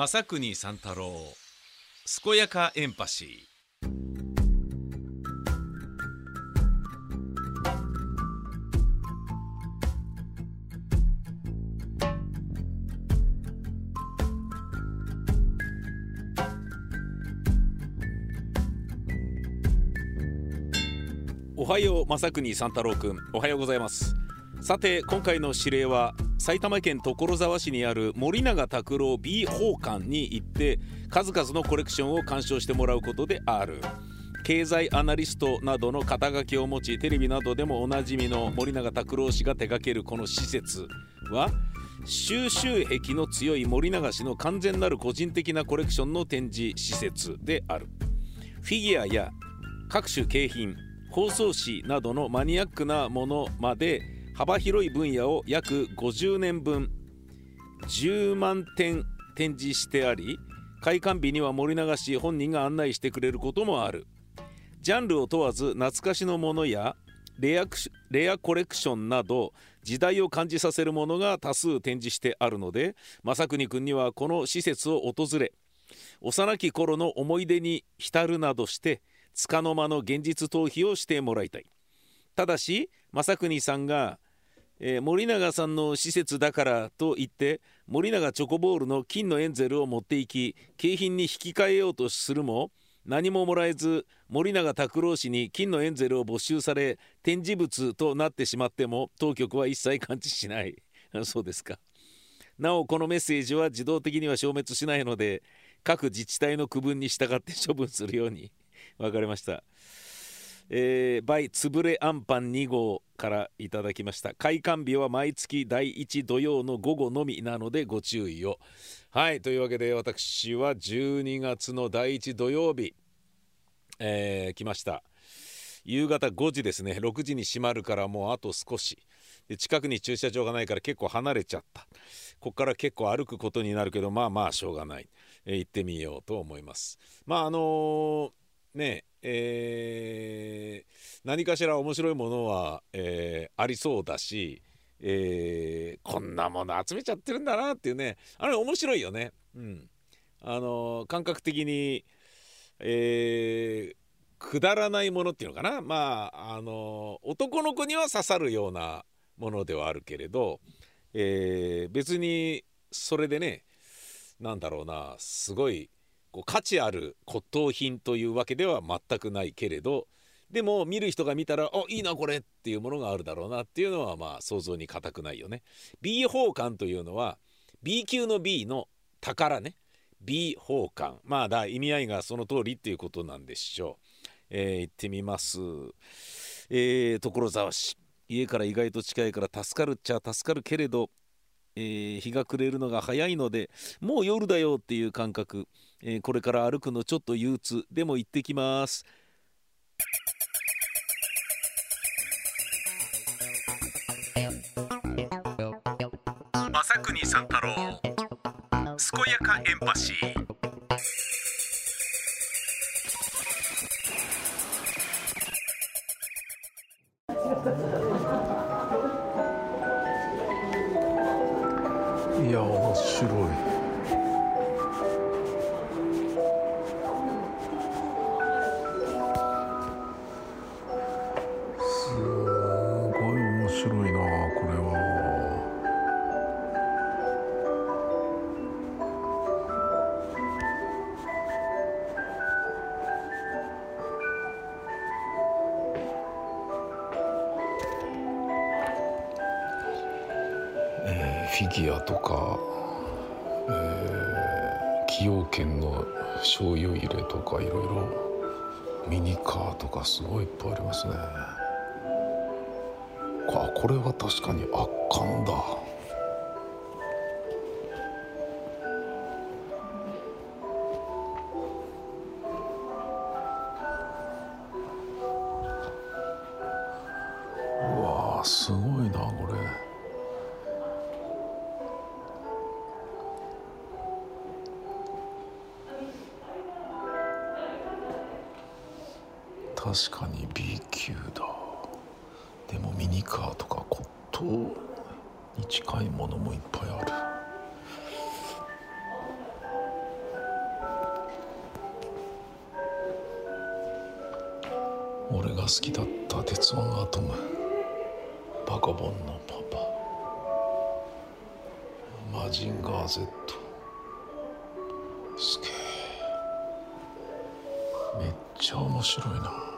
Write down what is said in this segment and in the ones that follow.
正国三太郎健やかエンパシー。おはよう正国三太郎くん。おはようございます。さて今回の指令は埼玉県所沢市にある森永卓郎 B 宝館に行って数々のコレクションを鑑賞してもらうことである。経済アナリストなどの肩書きを持ちテレビなどでもおなじみの森永卓郎氏が手掛けるこの施設は収集癖の強い森永氏の完全なる個人的なコレクションの展示施設である。フィギュアや各種景品包装紙などのマニアックなものまで幅広い分野を約50年分10万点展示してあり開館日には森永氏本人が案内してくれることもある。ジャンルを問わず懐かしのものやレアレアコレクションなど時代を感じさせるものが多数展示してあるので正邦君にはこの施設を訪れ幼き頃の思い出に浸るなどして束の間の現実逃避をしてもらいたい。ただし正邦さんが、えー、森永さんの施設だからと言って森永チョコボールの金のエンゼルを持っていき景品に引き換えようとするも何ももらえず森永拓郎氏に金のエンゼルを没収され展示物となってしまっても当局は一切感知しない。そうですか。なおこのメッセージは自動的には消滅しないので各自治体の区分に従って処分するように。分かりました。えー、バイつぶれあんパン2号からいただきました。開館日は毎月第1土曜の午後のみなのでご注意を。はいというわけで私は12月の第1土曜日えー、来ました。夕方5時ですね。6時に閉まるからもうあと少し。で近くに駐車場がないから結構離れちゃった。こっから結構歩くことになるけどまあまあしょうがない、えー、行ってみようと思います。まああのー、ねえー、何かしら面白いものは、えー、ありそうだし、えー、こんなもの集めちゃってるんだなっていうねあれ面白いよね。うん、あの感覚的に、えくだらないものっていうのかなまああの男の子には刺さるようなものではあるけれど、え別にそれでね何だろうなすごいこう価値ある骨董品というわけでは全くないけれどでも見る人が見たら「あいいなこれ」っていうものがあるだろうなっていうのはまあ想像に難くないよね。B 宝冠というのは B 級の B の宝ね B 宝冠まあだ意味合いがその通りっていうことなんでしょう。えー、行ってみます。えー、所沢市家から意外と近いから助かるっちゃ助かるけれどえー、日が暮れるのが早いのでもう夜だよっていう感覚、えー、これから歩くのちょっと憂鬱。でも行ってきます。朝国三太郎。健やかエンパシー。ギュアとか、えー、崎陽軒の醤油入れとかいろいろミニカーとかすごいいっぱいありますね。あこれは確かに圧巻だ。うわすごい。確かに B 級だ。でもミニカーとか骨董に近いものもいっぱいある。俺が好きだった鉄腕アトム。バカボンのパパ。マジンガー Z すげえ。めっちゃ面白いな。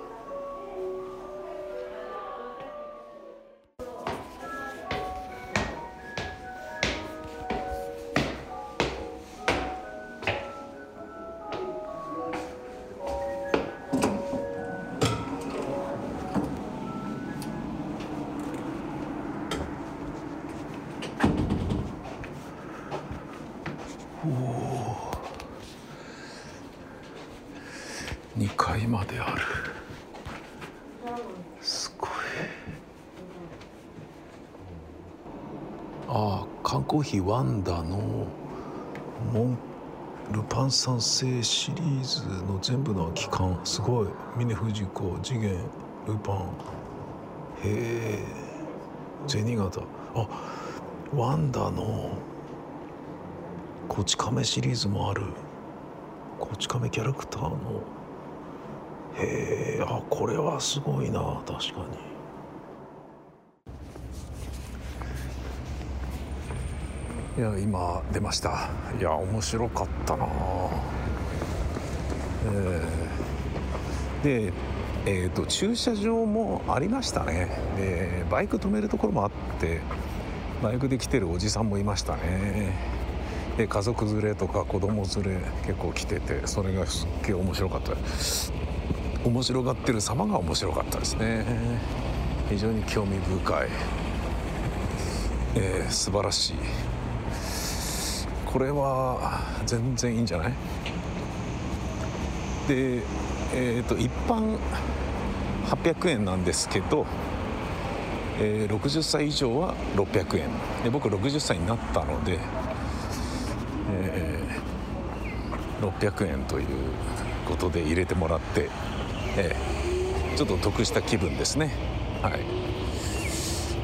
ーヒワンダのモンルパン三世シリーズの全部の期間すごい峰不二子次元ルパン。へえ銭形あワンダのこち亀シリーズもある。こち亀キャラクターの。へえあこれはすごいな確かに。や今出ました。いや面白かったな。えー、でえーと、駐車場もありましたね。でバイク止めるところもあってバイクで来てるおじさんもいましたね。で家族連れとか子供連れ結構来ててそれがすっげえ面白かった。面白がってる様が面白かったですね。非常に興味深い、えー、素晴らしい。これは全然いいんじゃない？でえーと、一般800円なんですけど、えー、60歳以上は600円。で僕60歳になったので、えー、600円ということで入れてもらって、えー、ちょっと得した気分ですね。はい。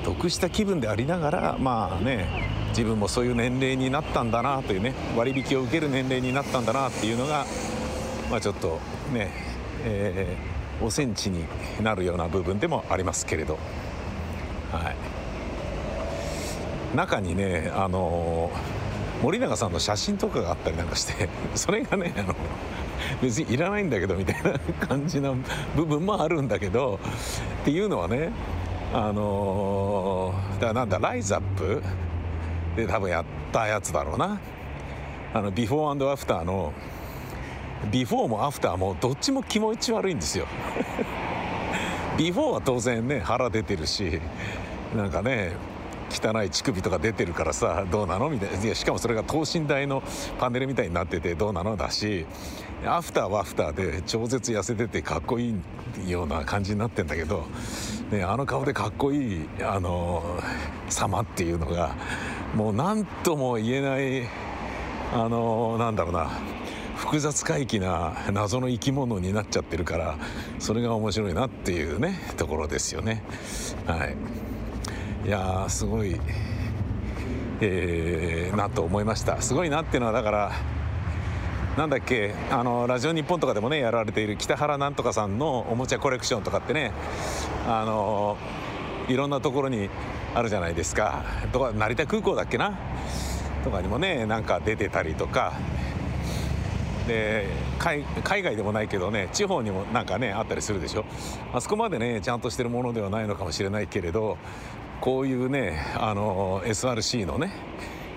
得した気分でありながらまあね自分もそういう年齢になったんだなというね割引を受ける年齢になったんだなっていうのがまあちょっとねえー、おセンチになるような部分でもありますけれど、はい、中にねあの森永さんの写真とかがあったりなんかしてそれがねあの別にいらないんだけどみたいな感じの部分もあるんだけどっていうのはねあのだからなんだライザップで多分やったやつだろうな。あのビフォーアフターのビフォーもアフターもどっちも気持ち悪いんですよ。ビフォーは当然ね腹出てるしなんかね汚い乳首とか出てるからさどうなのみたいな。いしかもそれが等身大のパネルみたいになっててどうなのだしアフターはアフターで超絶痩せててかっこいいような感じになってんだけど、ね、あの顔でかっこいいあの様っていうのがもう何とも言えないあのなんだろうな複雑回帰な謎の生き物になっちゃってるからそれが面白いなっていうねところですよね。はい。いやすごいえー、なと思いました。すごいなっていうのはだからなんだっけあのラジオ日本とかでもねやられている北原なんとかさんのおもちゃコレクションとかってねあのいろんなところにあるじゃないですか。とか成田空港だっけな？とかにもねなんか出てたりとか。で海外でもないけどね地方にもなんかねあったりするでしょ？あそこまでねちゃんとしてるものではないのかもしれないけれどこういうねあの SRC のね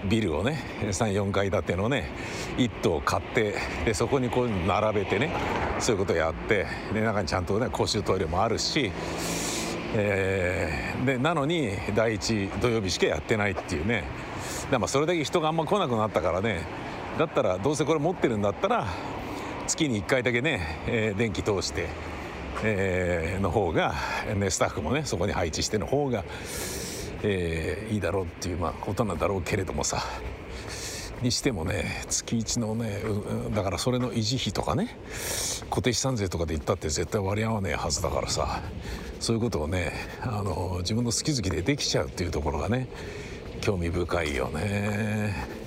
ビルをね34階建てのね1棟買ってでそこにこう並べてねそういうことをやってで中にちゃんとね公衆トイレもあるし、えー、でなのに第1土曜日しかやってないっていうね。だまそれだけ人があんま来なくなったからね。だったらどうせこれ持ってるんだったら月に1回だけね、えー、電気通して、えー、の方が、ね、スタッフもねそこに配置しての方が、えー、いいだろうっていう、まあ、ことなんだろうけれどもさ。にしてもね月1のねだからそれの維持費とかね固定資産税とかで言ったって絶対割り合わねえはずだからさ。そういうことをねあの自分の好き好きでできちゃうっていうところがね興味深いよね。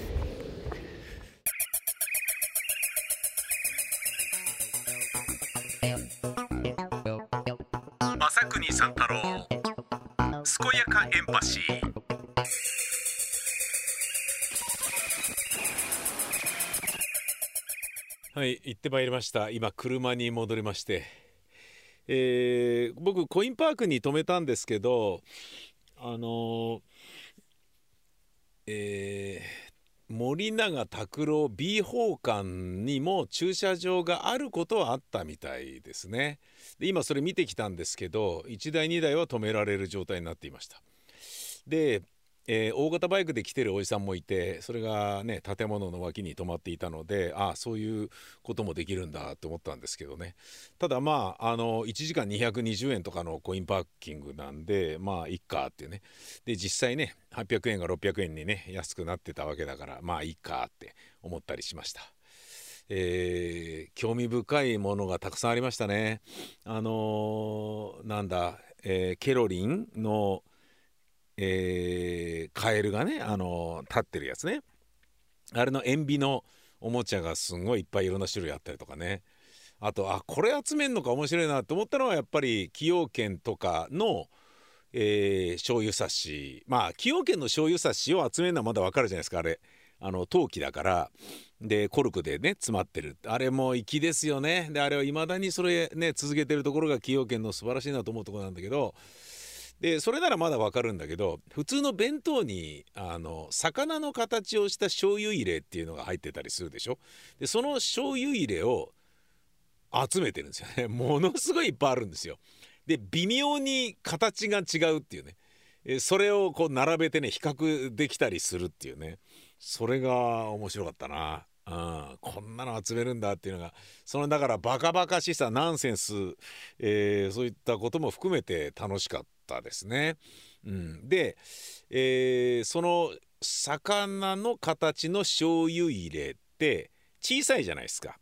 三太郎。健やかエンパシー。はい行ってまいりました。今車に戻りまして。えー、僕コインパークに止めたんですけどあの、えー、森永卓郎 B 宝館にも駐車場があることはあったみたいですね。で今それ見てきたんですけど1台2台は止められる状態になっていました。でえー、大型バイクで来てるおじさんもいてそれがね建物の脇に止まっていたのでああそういうこともできるんだと思ったんですけどねただまああの1時間220円とかのコインパーキングなんでまあいっかってねで実際ね800円が600円にね安くなってたわけだからまあいっかって思ったりしました。えー、興味深いものがたくさんありましたね。あのー、なんだ、えー、ケロリンのえー、カエルがね、あの立ってるやつね。あれの塩ビのおもちゃがすごいいっぱいいろんな種類あったりとかね。あとあこれ集めんのか面白いなと思ったのはやっぱり崎陽軒とかの、えー、醤油差し。まあ崎陽軒の醤油差しを集めるのはまだわかるじゃないですか。あれあの陶器だから。でコルクでね詰まってる。あれも粋ですよね。であれはいまだにそれね続けてるところが崎陽軒の素晴らしいなと思うところなんだけど。でそれならまだわかるんだけど普通の弁当にあの魚の形をした醤油入れっていうのが入ってたりするでしょ？でその醤油入れを集めてるんですよね。ものすごいいっぱいあるんですよ。で微妙に形が違うっていうね。それをこう並べてね比較できたりするっていうね。それが面白かったな。うん、こんなの集めるんだっていうのがそのだからバカバカしさナンセンス、えー、そういったことも含めて楽しかった。たですね。うん、で、えー、その魚の形の醤油入れって小さいじゃないですか。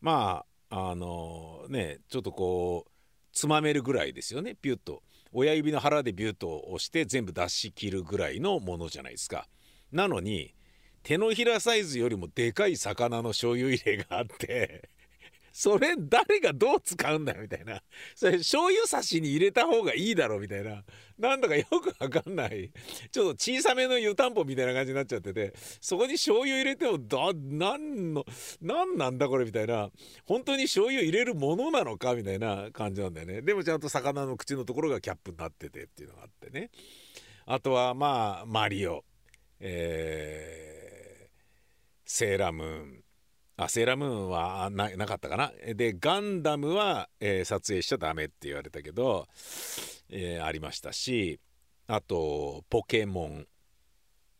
まああのねちょっとこうつまめるぐらいですよねピュッと親指の腹でビュッと押して全部出し切るぐらいのものじゃないですか。なのに手のひらサイズよりもでかい魚の醤油入れがあってそれ誰がどう使うんだよみたいな。それ醤油差しに入れた方がいいだろみたいな。なんだかよくわかんない。ちょっと小さめの湯たんぽみたいな感じになっちゃってて。そこに醤油入れてもだ何の何なんだこれみたいな。本当に醤油入れるものなのかみたいな感じなんだよね。でもちゃんと魚の口のところがキャップになっててっていうのがあってね。あとはまあマリオ。えーセーラムーン。あセーラームーンはなかったかな？でガンダムは、えー、撮影しちゃダメって言われたけど、えー、ありましたしあとポケモン、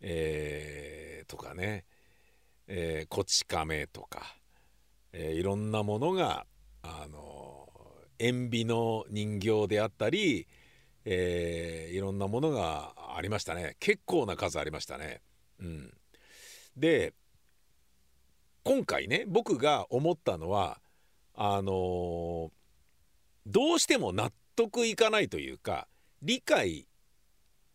えー、とかね、えー、こち亀とか、え、いろんなものがあの塩ビの人形であったり、えー、いろんなものがありましたね。結構な数ありましたね。うん、で今回ね僕が思ったのはあのー、どうしても納得いかないというか理解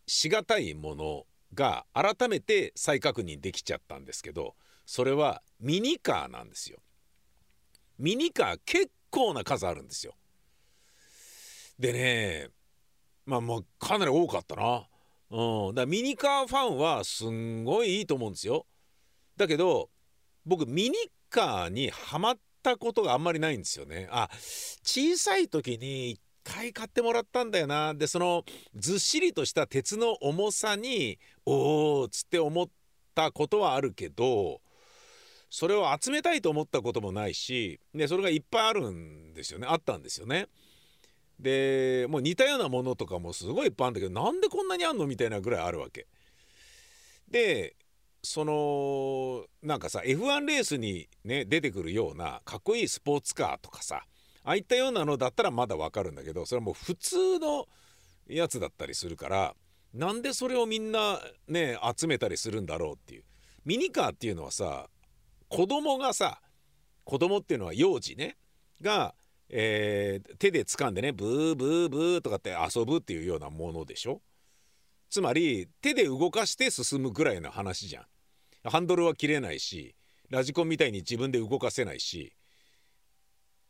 しがたいものが改めて再確認できちゃったんですけどそれはミニカーなんですよ。ミニカー結構な数あるんですよ。でねまあもうかなり多かったな。うん、だミニカーファンはすんごいいいと思うんですよ。だけど僕ミニカーにはまったことがあんまりないんですよね。あ小さい時に1回買ってもらったんだよなでそのずっしりとした鉄の重さにおおつって思ったことはあるけどそれを集めたいと思ったこともないしでそれがいっぱいあるんですよねあったんですよね。でもう似たようなものとかもすごいいっぱいあるんだけどなんでこんなにあんの？みたいなぐらいあるわけ。でそのなんかさ F1 レースにね出てくるようなかっこいいスポーツカーとかさああいったようなのだったらまだわかるんだけどそれはもう普通のやつだったりするからなんでそれをみんなね集めたりするんだろうっていうミニカーっていうのはさ子供がさ子供っていうのは幼児ねが、えー、手で掴んでねブーブーブーとかって遊ぶっていうようなものでしょ？つまり手で動かして進むぐらいの話じゃん。ハンドルは切れないしラジコンみたいに自分で動かせないし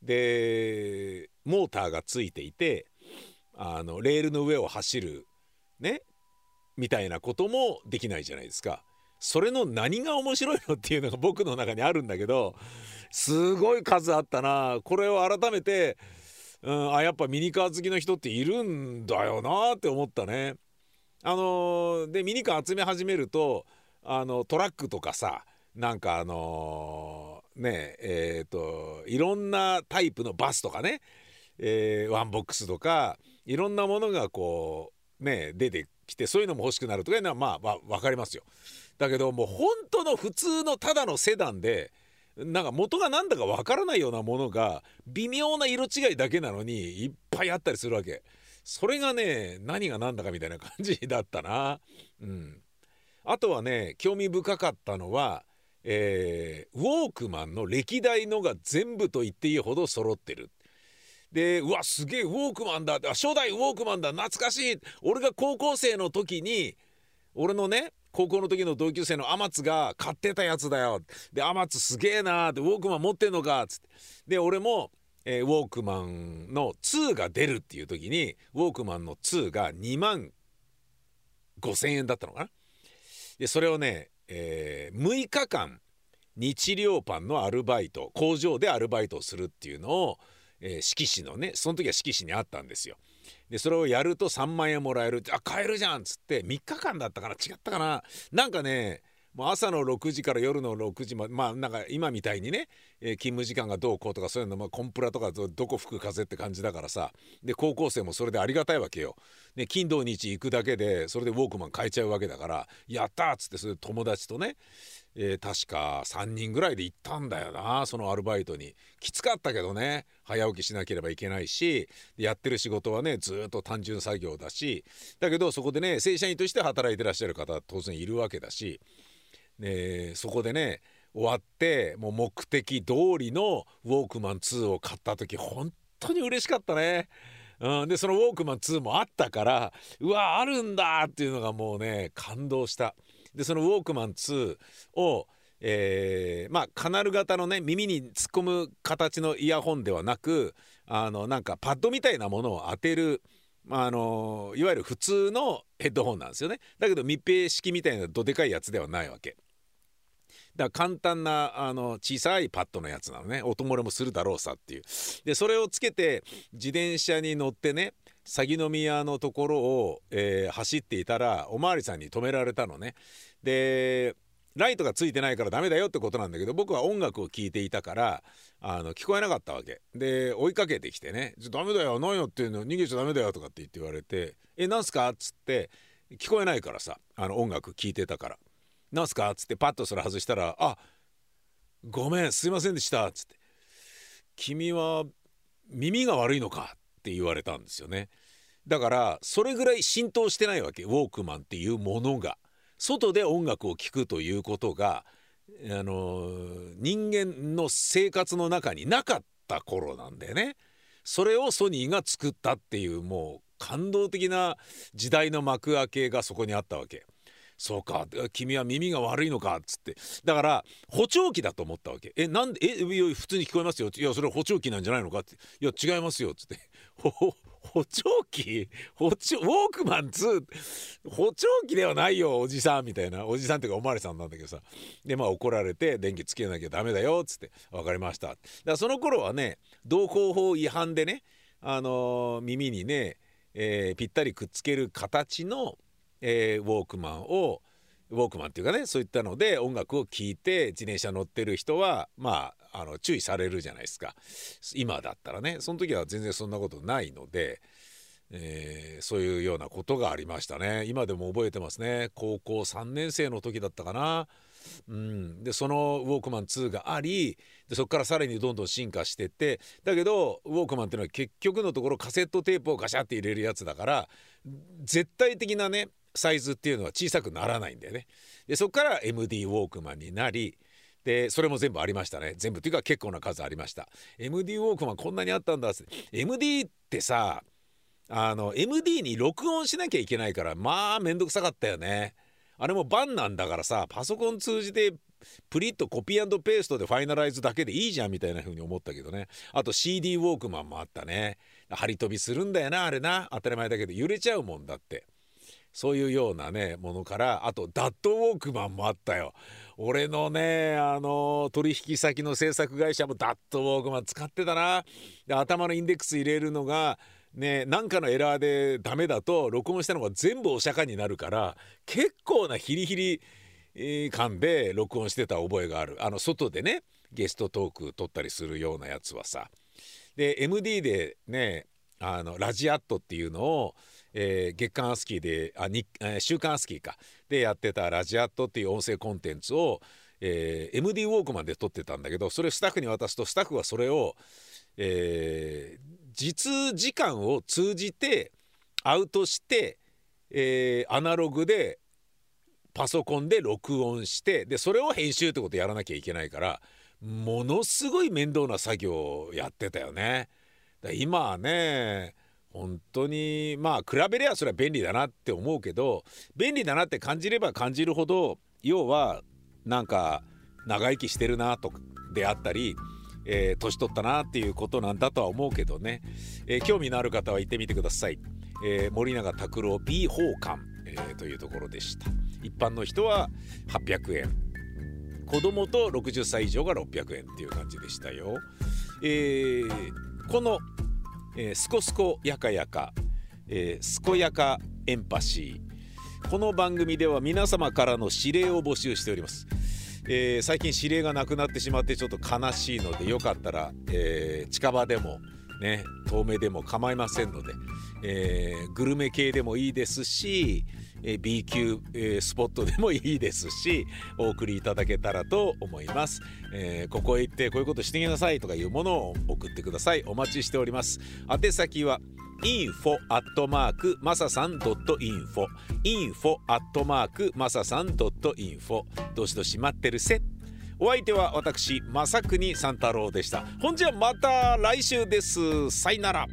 でモーターがついていてあのレールの上を走るねみたいなこともできないじゃないですか。それの何が面白いのっていうのが僕の中にあるんだけどすごい数あったなこれを改めて、うん、あやっぱミニカー好きの人っているんだよなって思ったね。あのー、でミニカー集め始めるとあのトラックとかさなんかあのー、ねえっ、ー、といろんなタイプのバスとかね、えー、ワンボックスとかいろんなものがこうね出てきてそういうのも欲しくなるとかいうのはまあ、分かりますよ。だけどもう本当の普通のただのセダンでなんか元が何だかわからないようなものが微妙な色違いだけなのにいっぱいあったりするわけ。それがね何が何だかみたいな感じだったな。うん。あとはね興味深かったのはえー、ウォークマンの歴代のが全部と言っていいほど揃ってる。でうわすげえウォークマンだ。初代ウォークマンだ。懐かしい。俺が高校生の時に俺のね高校の時の同級生の天津が買ってたやつだよ。で天津すげえなってウォークマン持ってんのかっつって。で俺も、えー、ウォークマンの2が出るっていう時にウォークマンの2が2万5,000円だったのかな。でそれをね、えー、6日間日料パンのアルバイト工場でアルバイトをするっていうのを、えー、色紙のねその時は色紙にあったんですよ。でそれをやると3万円もらえる。あ買えるじゃんっつって3日間だったかな？違ったかな？なんかねもう朝の6時から夜の6時までまあなんか今みたいにね、えー、勤務時間がどうこうとかそういうの、まあ、コンプラとかどこ吹く風って感じだからさで高校生もそれでありがたいわけよ。ね金土日行くだけでそれでウォークマン買えちゃうわけだからやったっつってそれ友達とねえー、確か3人ぐらいで行ったんだよなそのアルバイトにきつかったけどね早起きしなければいけないしやってる仕事はねずっと単純作業だしだけどそこでね正社員として働いてらっしゃる方当然いるわけだし、ね、そこでね終わってもう目的通りのウォークマン2を買った時本当に嬉しかったね。うん、でそのウォークマン2もあったからうわあるんだっていうのがもうね感動した。でそのウォークマン2をえー、まあカナル型のね耳に突っ込む形のイヤホンではなくあのなんかパッドみたいなものを当てる、まあ、あのいわゆる普通のヘッドホンなんですよねだけど密閉式みたいなどでかいやつではないわけだから簡単なあの小さいパッドのやつなのね。音漏れもするだろうさっていう。でそれをつけて自転車に乗ってね鷺宮のところを、えー、走っていたらおまわりさんに止められたのね。でライトがついてないからダメだよってことなんだけど僕は音楽を聴いていたからあの聞こえなかったわけ。で追いかけてきてね「ダメだよ何よっていうの逃げちゃダメだよ」とかって言って言われて「えなんすか?」っつって聞こえないからさあの音楽聴いてたから「なんすか?」っつってパッとそれ外したら「あごめんすいませんでした」っつって「君は耳が悪いのか?」って言われたんですよねだからそれぐらい浸透してないわけウォークマンっていうものが。外で音楽を聴くということがあの人間の生活の中になかった頃なんだよね。それをソニーが作ったっていうもう感動的な時代の幕開けがそこにあったわけ。そうか。君は耳が悪いのかっつって。だから補聴器だと思ったわけ。えなんでえ普通に聞こえますよ。いやそれは補聴器なんじゃないのかって。いや違いますよっつって。補聴器？補聴ウォークマン2補聴器ではないよおじさんみたいな。おじさんっていうかおまわりさんなんだけどさ。でまあ怒られて電気つけなきゃダメだよっつって。分かりました。だからその頃はね道交法違反でねあのー、耳にね、えー、ぴったりくっつける形の、えー、ウォークマンをウォークマンっていうかねそういったので音楽を聴いて自転車乗ってる人はまああの注意されるじゃないですか。今だったらねその時は全然そんなことないので、えー、そういうようなことがありましたね。今でも覚えてますね。高校3年生の時だったかな。うん、でそのウォークマン2がありでそこからさらにどんどん進化してってだけどウォークマンっていうのは結局のところカセットテープをガシャって入れるやつだから絶対的なねサイズっていうのは小さくならないんだよね。でそこから MD ウォークマンになりでそれも全部ありましたね。全部っていうか結構な数ありました。MD ウォークマンこんなにあったんだって。MD ってさあの MD に録音しなきゃいけないからまあめんどくさかったよね。あれもバンなんだからさパソコン通じてプリッとコピーペーストでファイナライズだけでいいじゃんみたいな風に思ったけどね。あと CD ウォークマンもあったね。張り飛びするんだよなあれな。当たり前だけど揺れちゃうもんだって。そういうようなねものからあとダットウォークマンもあったよ。俺のねあの取引先の制作会社もダットウォークマン使ってたな。で頭のインデックス入れるのがねなんかのエラーでダメだと録音したのが全部お釈迦になるから結構なヒリヒリ感で録音してた覚えがある。あの外でねゲストトーク撮ったりするようなやつはさ。で MD でねあのラジアットっていうのを、えー、月刊アスキーであに、えー、週刊アスキーかでやってたラジアットっていう音声コンテンツを、えー、MD ウォークマンで撮ってたんだけどそれをスタッフに渡すとスタッフはそれを、えー、実時間を通じてアウトして、えー、アナログでパソコンで録音してでそれを編集ってことやらなきゃいけないからものすごい面倒な作業をやってたよね。今はね本当にまあ比べればそれは便利だなって思うけど便利だなって感じれば感じるほど要はなんか長生きしてるなとであったり、えー、年取ったなっていうことなんだとは思うけどね、えー、興味のある方は行ってみてください、えー、森永拓郎 B 奉還、えー、というところでした。一般の人は800円。子供と60歳以上が600円っていう感じでしたよ。えー、この、えー、スコスコやかやか、えー、すこやかエンパシーこの番組では皆様からの指令を募集しております。えー、最近指令がなくなってしまってちょっと悲しいのでよかったら、えー、近場でもね遠目でも構いませんので、えー、グルメ系でもいいですし、B 級、スポットでもいいですしお送りいただけたらと思います、えここへ行ってこういうことしてきなさいとかいうものを送ってください。お待ちしております。宛先は info アットマークマサさん .info info アットマークマサさん .info どしどし待ってるせ。お相手は私正国三太郎でした。ほんじゃまた来週です。さよなら。